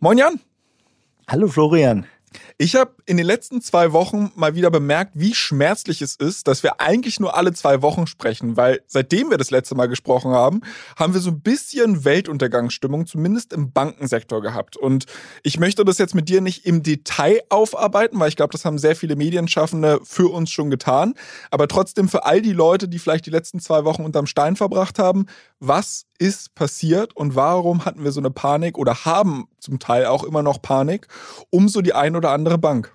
Moin Jan. Hallo Florian. Ich habe in den letzten zwei Wochen mal wieder bemerkt, wie schmerzlich es ist, dass wir eigentlich nur alle zwei Wochen sprechen, weil seitdem wir das letzte Mal gesprochen haben, haben wir so ein bisschen Weltuntergangsstimmung, zumindest im Bankensektor gehabt. Und ich möchte das jetzt mit dir nicht im Detail aufarbeiten, weil ich glaube, das haben sehr viele Medienschaffende für uns schon getan. Aber trotzdem für all die Leute, die vielleicht die letzten zwei Wochen unterm Stein verbracht haben, was ist passiert und warum hatten wir so eine Panik oder haben zum Teil auch immer noch Panik um so die ein oder andere Bank?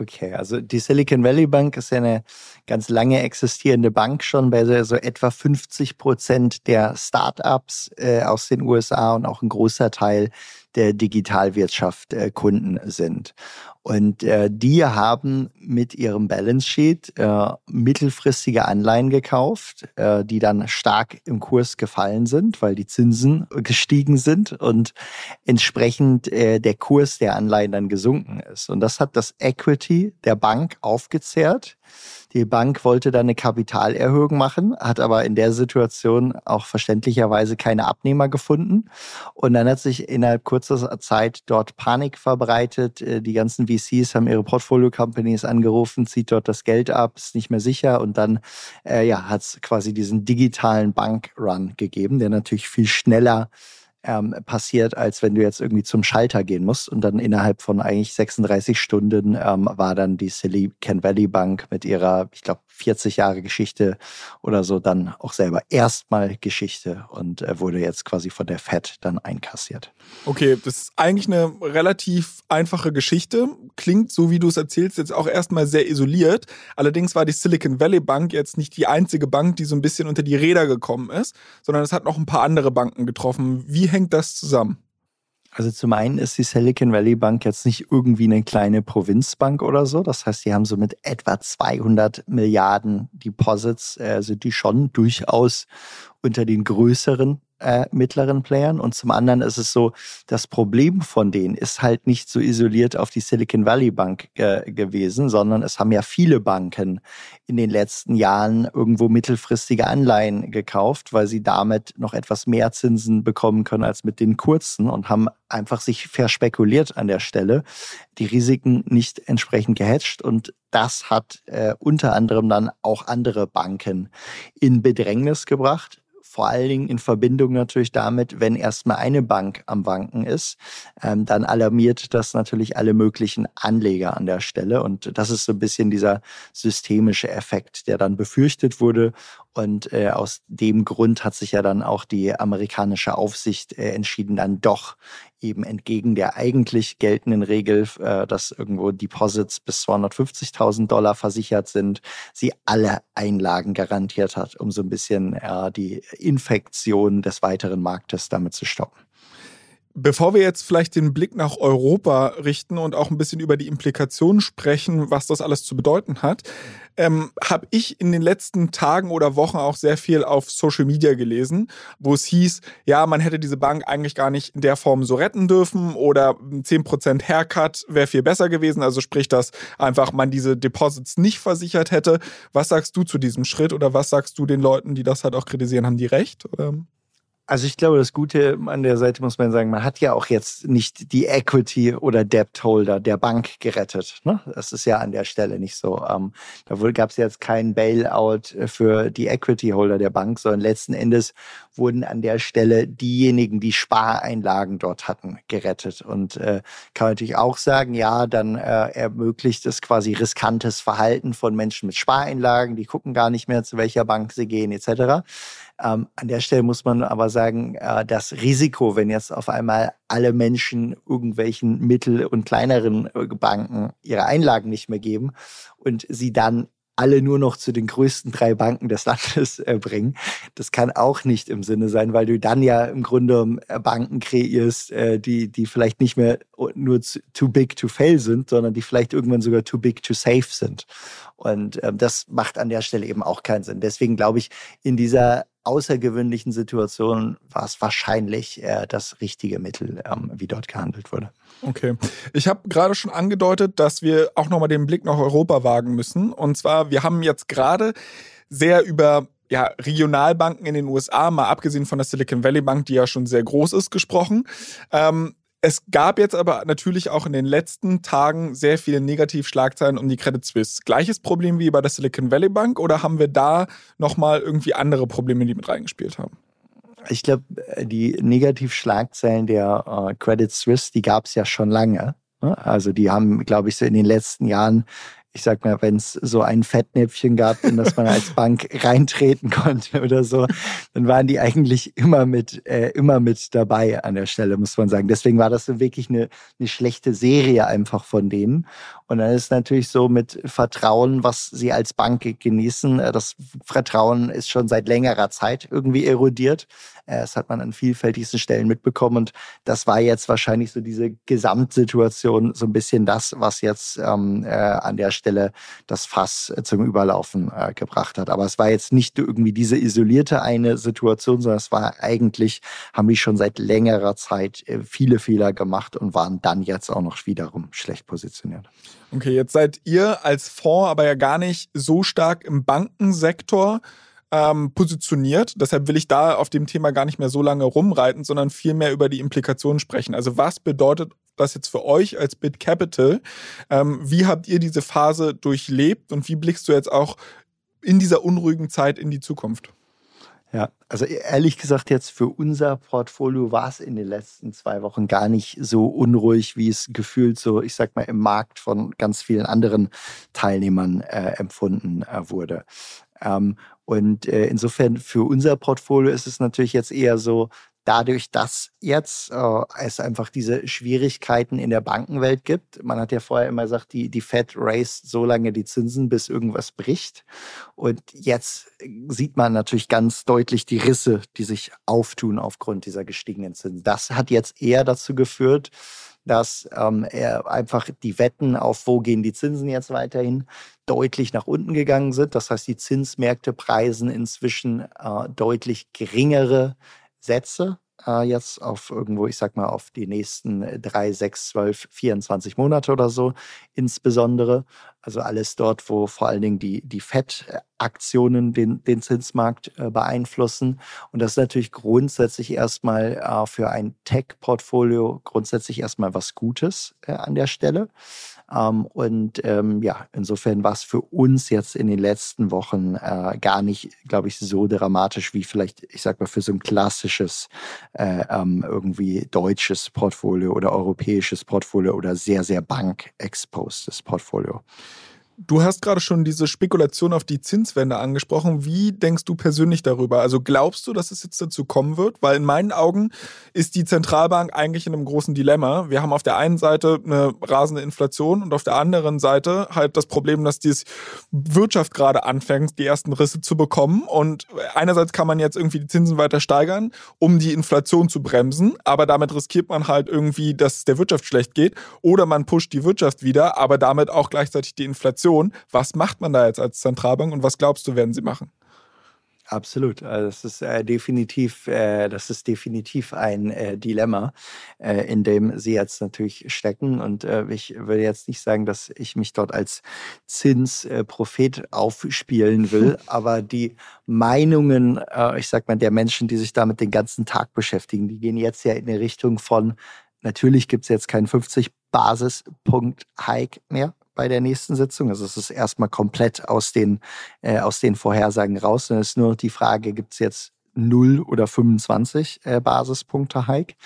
Okay, also die Silicon Valley Bank ist ja eine ganz lange existierende Bank schon, bei so, so etwa 50 Prozent der Startups äh, aus den USA und auch ein großer Teil der Digitalwirtschaft äh, Kunden sind. Und äh, die haben mit ihrem Balance Sheet äh, mittelfristige Anleihen gekauft, äh, die dann stark im Kurs gefallen sind, weil die Zinsen gestiegen sind und entsprechend äh, der Kurs der Anleihen dann gesunken ist. Und das hat das Equity der Bank aufgezehrt. Die Bank wollte dann eine Kapitalerhöhung machen, hat aber in der Situation auch verständlicherweise keine Abnehmer gefunden. Und dann hat sich innerhalb kurzer Zeit dort Panik verbreitet. Äh, die ganzen VCs haben ihre Portfolio-Companies angerufen, zieht dort das Geld ab, ist nicht mehr sicher. Und dann äh, ja, hat es quasi diesen digitalen Bankrun gegeben, der natürlich viel schneller ähm, passiert, als wenn du jetzt irgendwie zum Schalter gehen musst. Und dann innerhalb von eigentlich 36 Stunden ähm, war dann die Silicon Valley Bank mit ihrer, ich glaube, 40 Jahre Geschichte oder so dann auch selber erstmal Geschichte und äh, wurde jetzt quasi von der Fed dann einkassiert. Okay, das ist eigentlich eine relativ einfache Geschichte. Klingt, so wie du es erzählst, jetzt auch erstmal sehr isoliert. Allerdings war die Silicon Valley Bank jetzt nicht die einzige Bank, die so ein bisschen unter die Räder gekommen ist, sondern es hat noch ein paar andere Banken getroffen. Wie hängt das zusammen? Also zum einen ist die Silicon Valley Bank jetzt nicht irgendwie eine kleine Provinzbank oder so. Das heißt, die haben so mit etwa 200 Milliarden Deposits, äh, sind die schon durchaus unter den größeren äh, mittleren Playern. Und zum anderen ist es so, das Problem von denen ist halt nicht so isoliert auf die Silicon Valley Bank äh, gewesen, sondern es haben ja viele Banken in den letzten Jahren irgendwo mittelfristige Anleihen gekauft, weil sie damit noch etwas mehr Zinsen bekommen können als mit den kurzen und haben einfach sich verspekuliert an der Stelle, die Risiken nicht entsprechend gehatcht und das hat äh, unter anderem dann auch andere Banken in Bedrängnis gebracht vor allen Dingen in Verbindung natürlich damit, wenn erstmal eine Bank am Wanken ist, ähm, dann alarmiert das natürlich alle möglichen Anleger an der Stelle. Und das ist so ein bisschen dieser systemische Effekt, der dann befürchtet wurde und äh, aus dem Grund hat sich ja dann auch die amerikanische Aufsicht äh, entschieden, dann doch eben entgegen der eigentlich geltenden Regel, äh, dass irgendwo Deposits bis 250.000 Dollar versichert sind, sie alle Einlagen garantiert hat, um so ein bisschen äh, die Infektion des weiteren Marktes damit zu stoppen. Bevor wir jetzt vielleicht den Blick nach Europa richten und auch ein bisschen über die Implikationen sprechen, was das alles zu bedeuten hat, ähm, habe ich in den letzten Tagen oder Wochen auch sehr viel auf Social Media gelesen, wo es hieß, ja, man hätte diese Bank eigentlich gar nicht in der Form so retten dürfen oder 10% Haircut wäre viel besser gewesen. Also sprich, dass einfach man diese Deposits nicht versichert hätte. Was sagst du zu diesem Schritt oder was sagst du den Leuten, die das halt auch kritisieren? Haben die recht? Oder? Also ich glaube, das Gute an der Seite muss man sagen, man hat ja auch jetzt nicht die Equity oder Debt Holder der Bank gerettet. Ne? Das ist ja an der Stelle nicht so. Ähm, da gab es jetzt keinen Bailout für die Equity Holder der Bank, sondern letzten Endes wurden an der Stelle diejenigen, die Spareinlagen dort hatten, gerettet. Und äh, kann man natürlich auch sagen, ja, dann äh, ermöglicht es quasi riskantes Verhalten von Menschen mit Spareinlagen, die gucken gar nicht mehr, zu welcher Bank sie gehen, etc. Ähm, an der Stelle muss man aber sagen, äh, das Risiko, wenn jetzt auf einmal alle Menschen irgendwelchen mittel- und kleineren äh, Banken ihre Einlagen nicht mehr geben und sie dann alle nur noch zu den größten drei Banken des Landes äh, bringen. Das kann auch nicht im Sinne sein, weil du dann ja im Grunde äh, Banken kreierst, äh, die, die vielleicht nicht mehr nur too big to fail sind, sondern die vielleicht irgendwann sogar too big to save sind. Und ähm, das macht an der Stelle eben auch keinen Sinn. Deswegen glaube ich, in dieser außergewöhnlichen Situation war es wahrscheinlich äh, das richtige Mittel, ähm, wie dort gehandelt wurde. Okay. Ich habe gerade schon angedeutet, dass wir auch nochmal den Blick nach Europa wagen müssen. Und zwar, wir haben jetzt gerade sehr über ja, Regionalbanken in den USA, mal abgesehen von der Silicon Valley Bank, die ja schon sehr groß ist, gesprochen. Ähm, es gab jetzt aber natürlich auch in den letzten Tagen sehr viele Negativschlagzeilen um die Credit Suisse. Gleiches Problem wie bei der Silicon Valley Bank oder haben wir da nochmal irgendwie andere Probleme, die mit reingespielt haben? Ich glaube, die Negativschlagzeilen der äh, Credit Suisse, die gab es ja schon lange. Ne? Also die haben, glaube ich, so in den letzten Jahren ich sag mal, wenn es so ein Fettnäpfchen gab, in das man als Bank reintreten konnte oder so, dann waren die eigentlich immer mit, äh, immer mit dabei an der Stelle, muss man sagen. Deswegen war das so wirklich eine, eine schlechte Serie einfach von denen. Und dann ist natürlich so mit Vertrauen, was sie als Bank genießen. Äh, das Vertrauen ist schon seit längerer Zeit irgendwie erodiert. Äh, das hat man an vielfältigsten Stellen mitbekommen. Und das war jetzt wahrscheinlich so diese Gesamtsituation, so ein bisschen das, was jetzt ähm, äh, an der Stelle das Fass äh, zum Überlaufen äh, gebracht hat. Aber es war jetzt nicht irgendwie diese isolierte eine Situation, sondern es war eigentlich, haben die schon seit längerer Zeit äh, viele Fehler gemacht und waren dann jetzt auch noch wiederum schlecht positioniert. Okay, jetzt seid ihr als Fonds aber ja gar nicht so stark im Bankensektor ähm, positioniert. Deshalb will ich da auf dem Thema gar nicht mehr so lange rumreiten, sondern viel mehr über die Implikationen sprechen. Also was bedeutet das jetzt für euch als Bit Capital? Ähm, wie habt ihr diese Phase durchlebt und wie blickst du jetzt auch in dieser unruhigen Zeit in die Zukunft? Ja, also ehrlich gesagt, jetzt für unser Portfolio war es in den letzten zwei Wochen gar nicht so unruhig, wie es gefühlt so, ich sag mal, im Markt von ganz vielen anderen Teilnehmern äh, empfunden äh, wurde. Ähm, und äh, insofern für unser Portfolio ist es natürlich jetzt eher so, dadurch, dass jetzt äh, es einfach diese Schwierigkeiten in der Bankenwelt gibt. Man hat ja vorher immer gesagt, die, die Fed raised so lange die Zinsen, bis irgendwas bricht. Und jetzt sieht man natürlich ganz deutlich die Risse, die sich auftun aufgrund dieser gestiegenen Zinsen. Das hat jetzt eher dazu geführt, dass ähm, er einfach die Wetten auf, wo gehen die Zinsen jetzt weiterhin, deutlich nach unten gegangen sind. Das heißt, die Zinsmärkte preisen inzwischen äh, deutlich geringere Sätze äh, jetzt auf irgendwo, ich sag mal, auf die nächsten drei, sechs, zwölf, 24 Monate oder so insbesondere. Also alles dort, wo vor allen Dingen die, die FED-Aktionen den, den Zinsmarkt äh, beeinflussen. Und das ist natürlich grundsätzlich erstmal äh, für ein Tech-Portfolio grundsätzlich erstmal was Gutes äh, an der Stelle. Ähm, und ähm, ja, insofern war es für uns jetzt in den letzten Wochen äh, gar nicht, glaube ich, so dramatisch wie vielleicht, ich sag mal, für so ein klassisches äh, ähm, irgendwie deutsches Portfolio oder europäisches Portfolio oder sehr, sehr bank-exposed Portfolio. Du hast gerade schon diese Spekulation auf die Zinswende angesprochen. Wie denkst du persönlich darüber? Also glaubst du, dass es jetzt dazu kommen wird? Weil in meinen Augen ist die Zentralbank eigentlich in einem großen Dilemma. Wir haben auf der einen Seite eine rasende Inflation und auf der anderen Seite halt das Problem, dass die Wirtschaft gerade anfängt, die ersten Risse zu bekommen. Und einerseits kann man jetzt irgendwie die Zinsen weiter steigern, um die Inflation zu bremsen, aber damit riskiert man halt irgendwie, dass es der Wirtschaft schlecht geht. Oder man pusht die Wirtschaft wieder, aber damit auch gleichzeitig die Inflation. Situation. Was macht man da jetzt als Zentralbank und was glaubst du, werden sie machen? Absolut. Also das ist äh, definitiv, äh, das ist definitiv ein äh, Dilemma, äh, in dem Sie jetzt natürlich stecken. Und äh, ich will jetzt nicht sagen, dass ich mich dort als Zinsprophet aufspielen will, aber die Meinungen, ich sag mal, der Menschen, die sich damit den ganzen Tag beschäftigen, die gehen jetzt ja in die Richtung von, natürlich gibt es jetzt keinen 50 Basispunkt Hike mehr bei der nächsten Sitzung. Also es ist erstmal komplett aus den, äh, aus den Vorhersagen raus. Dann ist nur die Frage, gibt es jetzt 0 oder 25 äh, Basispunkte Hike?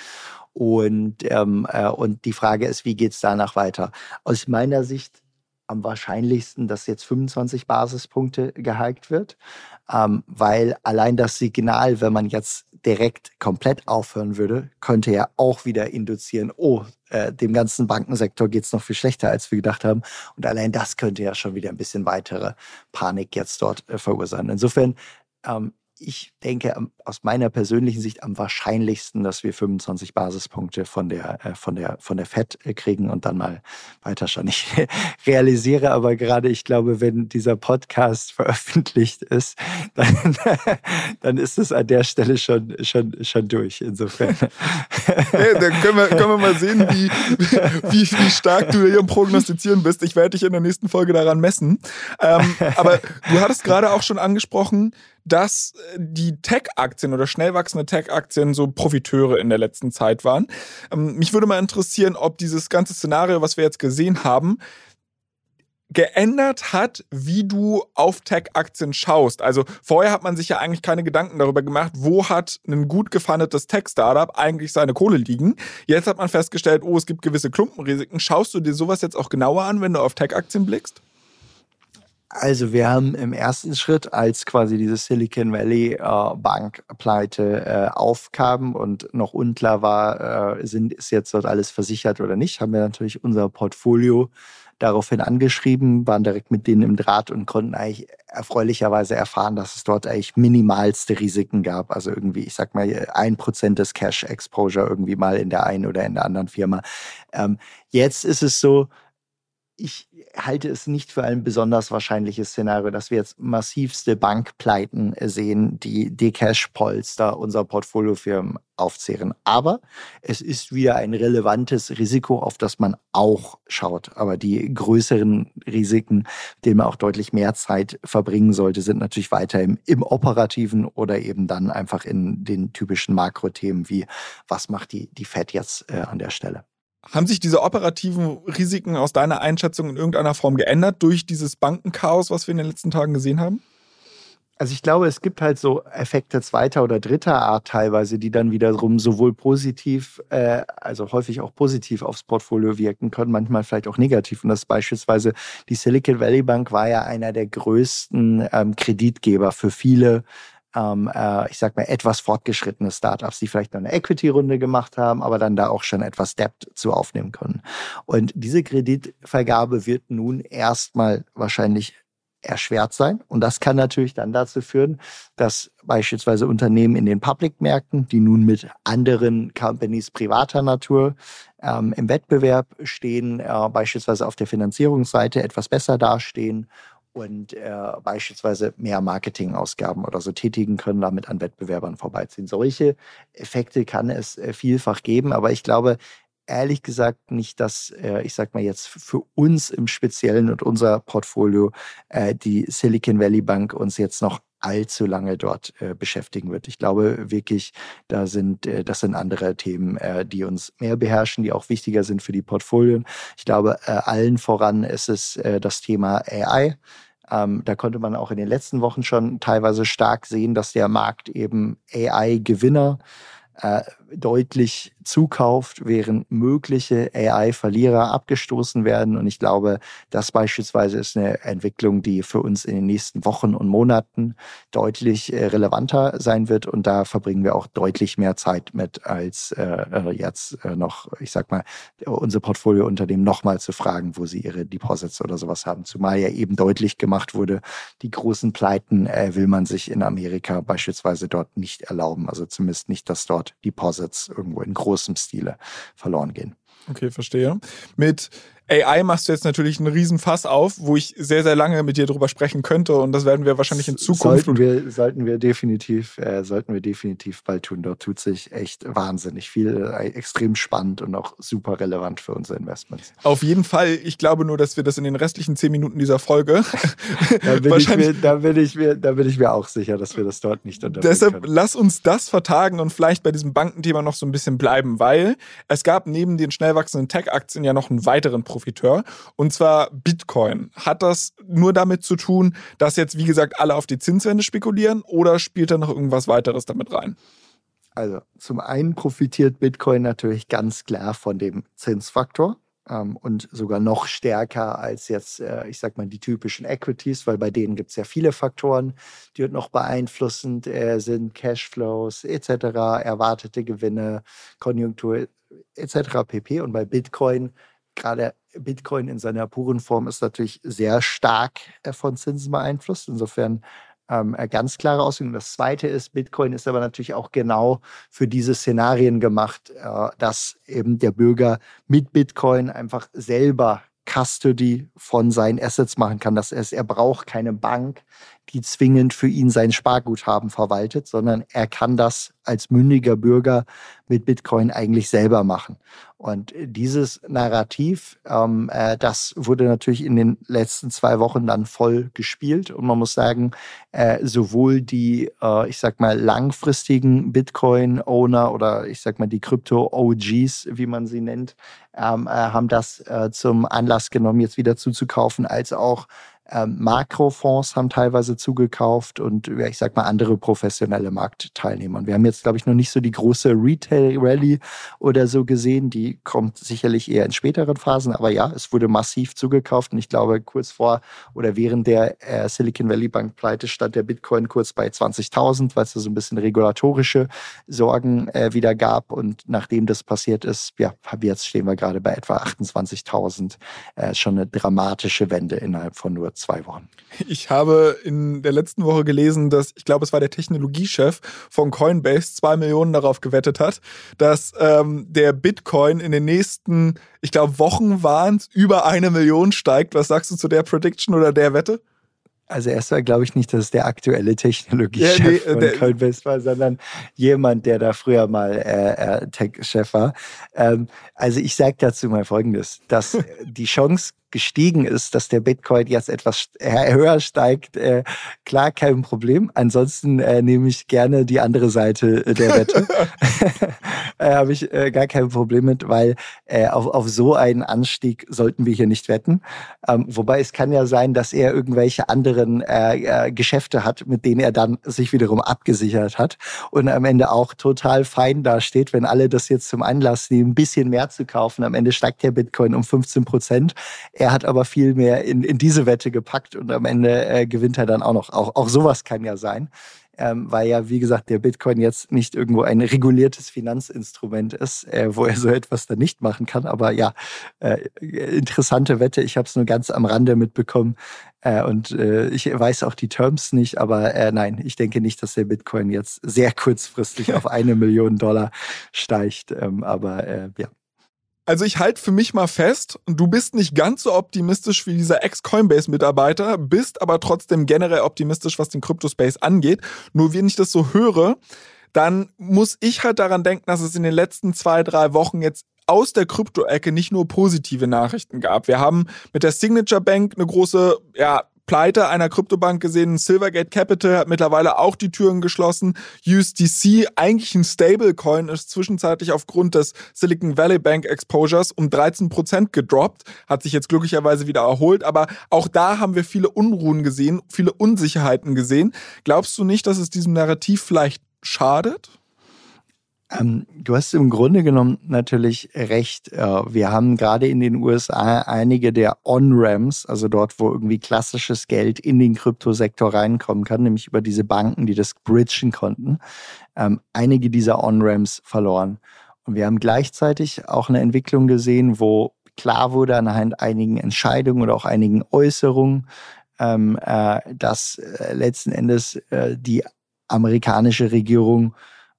Und, ähm, äh, und die Frage ist, wie geht es danach weiter? Aus meiner Sicht am wahrscheinlichsten, dass jetzt 25 Basispunkte gehiked wird, ähm, weil allein das Signal, wenn man jetzt direkt komplett aufhören würde, könnte ja auch wieder induzieren, oh, äh, dem ganzen Bankensektor geht es noch viel schlechter, als wir gedacht haben. Und allein das könnte ja schon wieder ein bisschen weitere Panik jetzt dort äh, verursachen. Insofern ähm, ich denke aus meiner persönlichen Sicht am wahrscheinlichsten, dass wir 25 Basispunkte von der, äh, von der, von der FED äh, kriegen und dann mal weiter schon. Ich realisiere aber gerade, ich glaube, wenn dieser Podcast veröffentlicht ist, dann, dann ist es an der Stelle schon, schon, schon durch. Insofern. Hey, dann können wir, können wir mal sehen, wie, wie, wie stark du hier im Prognostizieren bist. Ich werde dich in der nächsten Folge daran messen. Ähm, aber du hattest gerade auch schon angesprochen, dass äh, die Tech-Aktien oder schnell wachsende Tech-Aktien so Profiteure in der letzten Zeit waren. Ähm, mich würde mal interessieren, ob dieses ganze Szenario, was wir jetzt gesehen haben, geändert hat, wie du auf Tech-Aktien schaust. Also vorher hat man sich ja eigentlich keine Gedanken darüber gemacht, wo hat ein gut gefundetes Tech-Startup eigentlich seine Kohle liegen. Jetzt hat man festgestellt, oh, es gibt gewisse Klumpenrisiken. Schaust du dir sowas jetzt auch genauer an, wenn du auf Tech-Aktien blickst? Also wir haben im ersten Schritt, als quasi diese Silicon Valley äh, Bankpleite äh, aufkam und noch unklar war, äh, sind, ist jetzt dort alles versichert oder nicht, haben wir natürlich unser Portfolio daraufhin angeschrieben, waren direkt mit denen im Draht und konnten eigentlich erfreulicherweise erfahren, dass es dort eigentlich minimalste Risiken gab. Also irgendwie, ich sag mal, ein Prozent des Cash Exposure irgendwie mal in der einen oder in der anderen Firma. Ähm, jetzt ist es so, ich halte es nicht für ein besonders wahrscheinliches Szenario, dass wir jetzt massivste Bankpleiten sehen, die die Cash-Polster unserer Portfoliofirmen aufzehren. Aber es ist wieder ein relevantes Risiko, auf das man auch schaut. Aber die größeren Risiken, denen man auch deutlich mehr Zeit verbringen sollte, sind natürlich weiter im, im operativen oder eben dann einfach in den typischen Makrothemen wie, was macht die, die Fed jetzt äh, an der Stelle? Haben sich diese operativen Risiken aus deiner Einschätzung in irgendeiner Form geändert durch dieses Bankenchaos, was wir in den letzten Tagen gesehen haben? Also ich glaube, es gibt halt so Effekte zweiter oder dritter Art teilweise, die dann wiederum sowohl positiv, äh, also häufig auch positiv aufs Portfolio wirken können, manchmal vielleicht auch negativ. Und das beispielsweise die Silicon Valley Bank war ja einer der größten ähm, Kreditgeber für viele ähm, äh, ich sag mal, etwas fortgeschrittene Startups, die vielleicht noch eine Equity-Runde gemacht haben, aber dann da auch schon etwas Debt zu aufnehmen können. Und diese Kreditvergabe wird nun erstmal wahrscheinlich erschwert sein. Und das kann natürlich dann dazu führen, dass beispielsweise Unternehmen in den Public-Märkten, die nun mit anderen Companies privater Natur ähm, im Wettbewerb stehen, äh, beispielsweise auf der Finanzierungsseite etwas besser dastehen und äh, beispielsweise mehr Marketingausgaben oder so tätigen können, damit an Wettbewerbern vorbeiziehen. Solche Effekte kann es äh, vielfach geben, aber ich glaube ehrlich gesagt nicht, dass äh, ich sag mal jetzt für uns im Speziellen und unser Portfolio äh, die Silicon Valley Bank uns jetzt noch allzu lange dort äh, beschäftigen wird. Ich glaube wirklich, da sind, äh, das sind andere Themen, äh, die uns mehr beherrschen, die auch wichtiger sind für die Portfolien. Ich glaube, äh, allen voran ist es äh, das Thema AI. Ähm, da konnte man auch in den letzten Wochen schon teilweise stark sehen, dass der Markt eben AI-Gewinner äh, deutlich zukauft, während mögliche AI-Verlierer abgestoßen werden. Und ich glaube, das beispielsweise ist eine Entwicklung, die für uns in den nächsten Wochen und Monaten deutlich äh, relevanter sein wird. Und da verbringen wir auch deutlich mehr Zeit mit, als äh, äh jetzt äh, noch, ich sag mal, unsere Portfoliounternehmen nochmal zu fragen, wo sie ihre Deposits oder sowas haben. Zumal ja eben deutlich gemacht wurde, die großen Pleiten äh, will man sich in Amerika beispielsweise dort nicht erlauben. Also zumindest nicht, dass dort Deposits irgendwo in großem Stile verloren gehen. Okay, verstehe. Mit AI machst du jetzt natürlich einen riesen Fass auf, wo ich sehr, sehr lange mit dir drüber sprechen könnte und das werden wir wahrscheinlich in Zukunft. Sollten wir, sollten wir definitiv, äh, sollten wir definitiv bald tun. Dort tut sich echt wahnsinnig viel, äh, extrem spannend und auch super relevant für unsere Investments. Auf jeden Fall. Ich glaube nur, dass wir das in den restlichen zehn Minuten dieser Folge da bin wahrscheinlich. Ich mir, da, bin ich mir, da bin ich mir auch sicher, dass wir das dort nicht unterbringen Deshalb können. lass uns das vertagen und vielleicht bei diesem Bankenthema noch so ein bisschen bleiben, weil es gab neben den schnell wachsenden Tech-Aktien ja noch einen weiteren Profiteur und zwar Bitcoin. Hat das nur damit zu tun, dass jetzt, wie gesagt, alle auf die Zinswende spekulieren oder spielt da noch irgendwas weiteres damit rein? Also zum einen profitiert Bitcoin natürlich ganz klar von dem Zinsfaktor. ähm, und sogar noch stärker als jetzt, äh, ich sag mal, die typischen Equities, weil bei denen gibt es ja viele Faktoren, die halt noch beeinflussend äh, sind, Cashflows etc., erwartete Gewinne, Konjunktur etc. pp. Und bei Bitcoin, gerade Bitcoin in seiner puren Form ist natürlich sehr stark äh, von Zinsen beeinflusst. Insofern ähm, äh, ganz klare Auswirkungen. Das zweite ist, Bitcoin ist aber natürlich auch genau für diese Szenarien gemacht, äh, dass eben der Bürger mit Bitcoin einfach selber Custody von seinen Assets machen kann. Das heißt, er braucht keine Bank, die zwingend für ihn sein Sparguthaben verwaltet, sondern er kann das als mündiger Bürger mit Bitcoin eigentlich selber machen. Und dieses Narrativ, ähm, äh, das wurde natürlich in den letzten zwei Wochen dann voll gespielt. Und man muss sagen, äh, sowohl die, äh, ich sag mal, langfristigen Bitcoin-Owner oder ich sag mal die Krypto-OGs, wie man sie nennt, ähm, äh, haben das äh, zum Anlass genommen, jetzt wieder zuzukaufen, als auch ähm, Makrofonds haben teilweise zugekauft und ich sag mal andere professionelle Marktteilnehmer. Und wir haben jetzt, glaube ich, noch nicht so die große Retail-Rally oder so gesehen. Die kommt sicherlich eher in späteren Phasen. Aber ja, es wurde massiv zugekauft und ich glaube, kurz vor oder während der äh, Silicon Valley Bank Pleite stand der Bitcoin kurz bei 20.000, weil es da so ein bisschen regulatorische Sorgen äh, wieder gab. Und nachdem das passiert ist, ja, jetzt stehen wir gerade bei etwa 28.000. Äh, schon eine dramatische Wende innerhalb von nur zwei Wochen. Ich habe in der letzten Woche gelesen, dass, ich glaube, es war der Technologiechef von Coinbase, zwei Millionen darauf gewettet hat, dass ähm, der Bitcoin in den nächsten, ich glaube, Wochen waren es, über eine Million steigt. Was sagst du zu der Prediction oder der Wette? Also erstmal glaube ich nicht, dass es der aktuelle Technologiechef ja, nee, von der, Coinbase war, sondern jemand, der da früher mal äh, äh, Tech-Chef war. Ähm, also ich sage dazu mal Folgendes, dass die Chance gestiegen ist, dass der Bitcoin jetzt etwas höher steigt, äh, klar, kein Problem. Ansonsten äh, nehme ich gerne die andere Seite äh, der Wette. äh, Habe ich äh, gar kein Problem mit, weil äh, auf, auf so einen Anstieg sollten wir hier nicht wetten. Ähm, wobei es kann ja sein, dass er irgendwelche anderen äh, äh, Geschäfte hat, mit denen er dann sich wiederum abgesichert hat und am Ende auch total fein dasteht, wenn alle das jetzt zum Anlass nehmen, ein bisschen mehr zu kaufen. Am Ende steigt der Bitcoin um 15 Prozent. Er hat aber viel mehr in, in diese Wette gepackt und am Ende äh, gewinnt er dann auch noch. Auch, auch sowas kann ja sein. Ähm, weil ja, wie gesagt, der Bitcoin jetzt nicht irgendwo ein reguliertes Finanzinstrument ist, äh, wo er so etwas dann nicht machen kann. Aber ja, äh, interessante Wette. Ich habe es nur ganz am Rande mitbekommen äh, und äh, ich weiß auch die Terms nicht. Aber äh, nein, ich denke nicht, dass der Bitcoin jetzt sehr kurzfristig auf eine Million Dollar steigt. Ähm, aber äh, ja. Also ich halte für mich mal fest, du bist nicht ganz so optimistisch wie dieser Ex-Coinbase-Mitarbeiter, bist aber trotzdem generell optimistisch, was den Crypto-Space angeht. Nur wenn ich das so höre, dann muss ich halt daran denken, dass es in den letzten zwei, drei Wochen jetzt aus der Krypto-Ecke nicht nur positive Nachrichten gab. Wir haben mit der Signature Bank eine große, ja, Pleite einer Kryptobank gesehen. Silvergate Capital hat mittlerweile auch die Türen geschlossen. USDC, eigentlich ein Stablecoin, ist zwischenzeitlich aufgrund des Silicon Valley Bank Exposures um 13 Prozent gedroppt, hat sich jetzt glücklicherweise wieder erholt. Aber auch da haben wir viele Unruhen gesehen, viele Unsicherheiten gesehen. Glaubst du nicht, dass es diesem Narrativ vielleicht schadet? Ähm, du hast im Grunde genommen natürlich recht. Äh, wir haben gerade in den USA einige der On-Ramps, also dort, wo irgendwie klassisches Geld in den Kryptosektor reinkommen kann, nämlich über diese Banken, die das bridgen konnten, ähm, einige dieser On-Ramps verloren. Und wir haben gleichzeitig auch eine Entwicklung gesehen, wo klar wurde anhand einigen Entscheidungen oder auch einigen Äußerungen, ähm, äh, dass äh, letzten Endes die amerikanische Regierung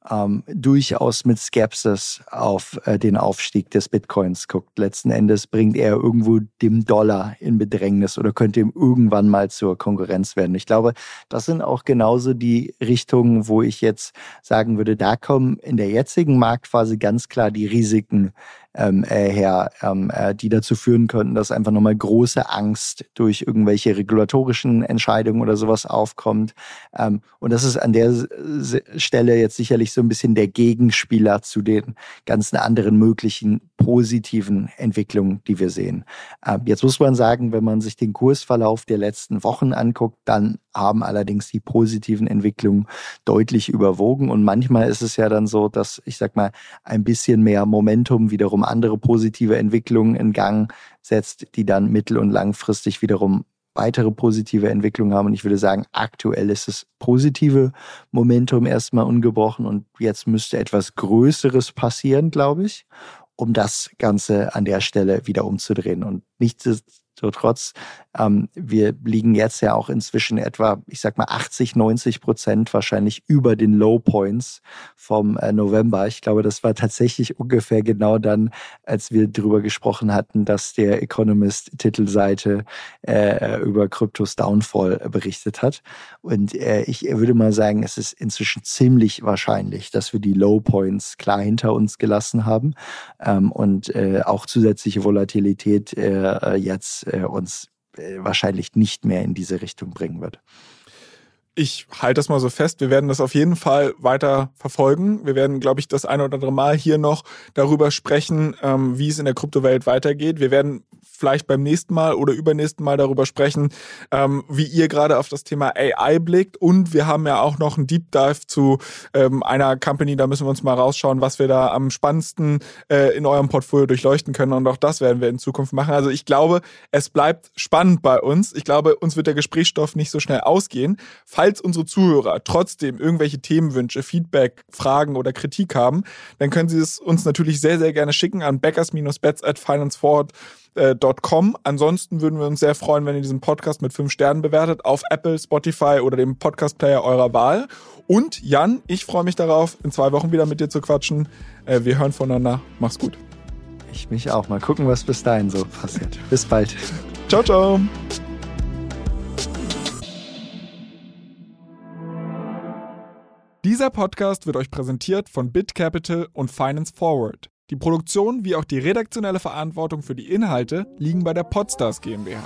ähm, durchaus mit Skepsis auf äh, den Aufstieg des Bitcoins guckt. Letzten Endes bringt er irgendwo dem Dollar in Bedrängnis oder könnte ihm irgendwann mal zur Konkurrenz werden. Ich glaube, das sind auch genauso die Richtungen, wo ich jetzt sagen würde, da kommen in der jetzigen Marktphase ganz klar die Risiken ähm, äh, her, ähm, äh, die dazu führen könnten, dass einfach nochmal große Angst durch irgendwelche regulatorischen Entscheidungen oder sowas aufkommt. Ähm, und das ist an der Stelle jetzt sicherlich so ein bisschen der Gegenspieler zu den ganzen anderen möglichen positiven Entwicklungen, die wir sehen. Ähm, jetzt muss man sagen, wenn man sich den Kursverlauf der letzten Wochen anguckt, dann haben allerdings die positiven Entwicklungen deutlich überwogen. Und manchmal ist es ja dann so, dass ich sag mal, ein bisschen mehr Momentum wiederum andere positive Entwicklungen in Gang setzt, die dann mittel- und langfristig wiederum weitere positive Entwicklungen haben. Und ich würde sagen, aktuell ist das positive Momentum erstmal ungebrochen und jetzt müsste etwas Größeres passieren, glaube ich, um das Ganze an der Stelle wieder umzudrehen. Und nichtsdestotrotz ähm, wir liegen jetzt ja auch inzwischen etwa, ich sag mal, 80, 90 Prozent wahrscheinlich über den Low Points vom äh, November. Ich glaube, das war tatsächlich ungefähr genau dann, als wir darüber gesprochen hatten, dass der Economist-Titelseite äh, über Kryptos Downfall berichtet hat. Und äh, ich würde mal sagen, es ist inzwischen ziemlich wahrscheinlich, dass wir die Low Points klar hinter uns gelassen haben ähm, und äh, auch zusätzliche Volatilität äh, jetzt äh, uns äh, wahrscheinlich nicht mehr in diese Richtung bringen wird. Ich halte das mal so fest. Wir werden das auf jeden Fall weiter verfolgen. Wir werden, glaube ich, das eine oder andere Mal hier noch darüber sprechen, ähm, wie es in der Kryptowelt weitergeht. Wir werden vielleicht beim nächsten Mal oder übernächsten Mal darüber sprechen, ähm, wie ihr gerade auf das Thema AI blickt. Und wir haben ja auch noch einen Deep Dive zu ähm, einer Company, da müssen wir uns mal rausschauen, was wir da am spannendsten äh, in eurem Portfolio durchleuchten können. Und auch das werden wir in Zukunft machen. Also ich glaube, es bleibt spannend bei uns. Ich glaube, uns wird der Gesprächsstoff nicht so schnell ausgehen. Falls unsere Zuhörer trotzdem irgendwelche Themenwünsche, Feedback, Fragen oder Kritik haben, dann können sie es uns natürlich sehr, sehr gerne schicken an backers-bets at financeforward.com äh, Ansonsten würden wir uns sehr freuen, wenn ihr diesen Podcast mit fünf Sternen bewertet auf Apple, Spotify oder dem Podcast-Player eurer Wahl. Und Jan, ich freue mich darauf, in zwei Wochen wieder mit dir zu quatschen. Äh, wir hören voneinander. Mach's gut. Ich mich auch. Mal gucken, was bis dahin so passiert. Bis bald. Ciao, ciao. Dieser Podcast wird euch präsentiert von BitCapital und Finance Forward. Die Produktion wie auch die redaktionelle Verantwortung für die Inhalte liegen bei der Podstars GmbH.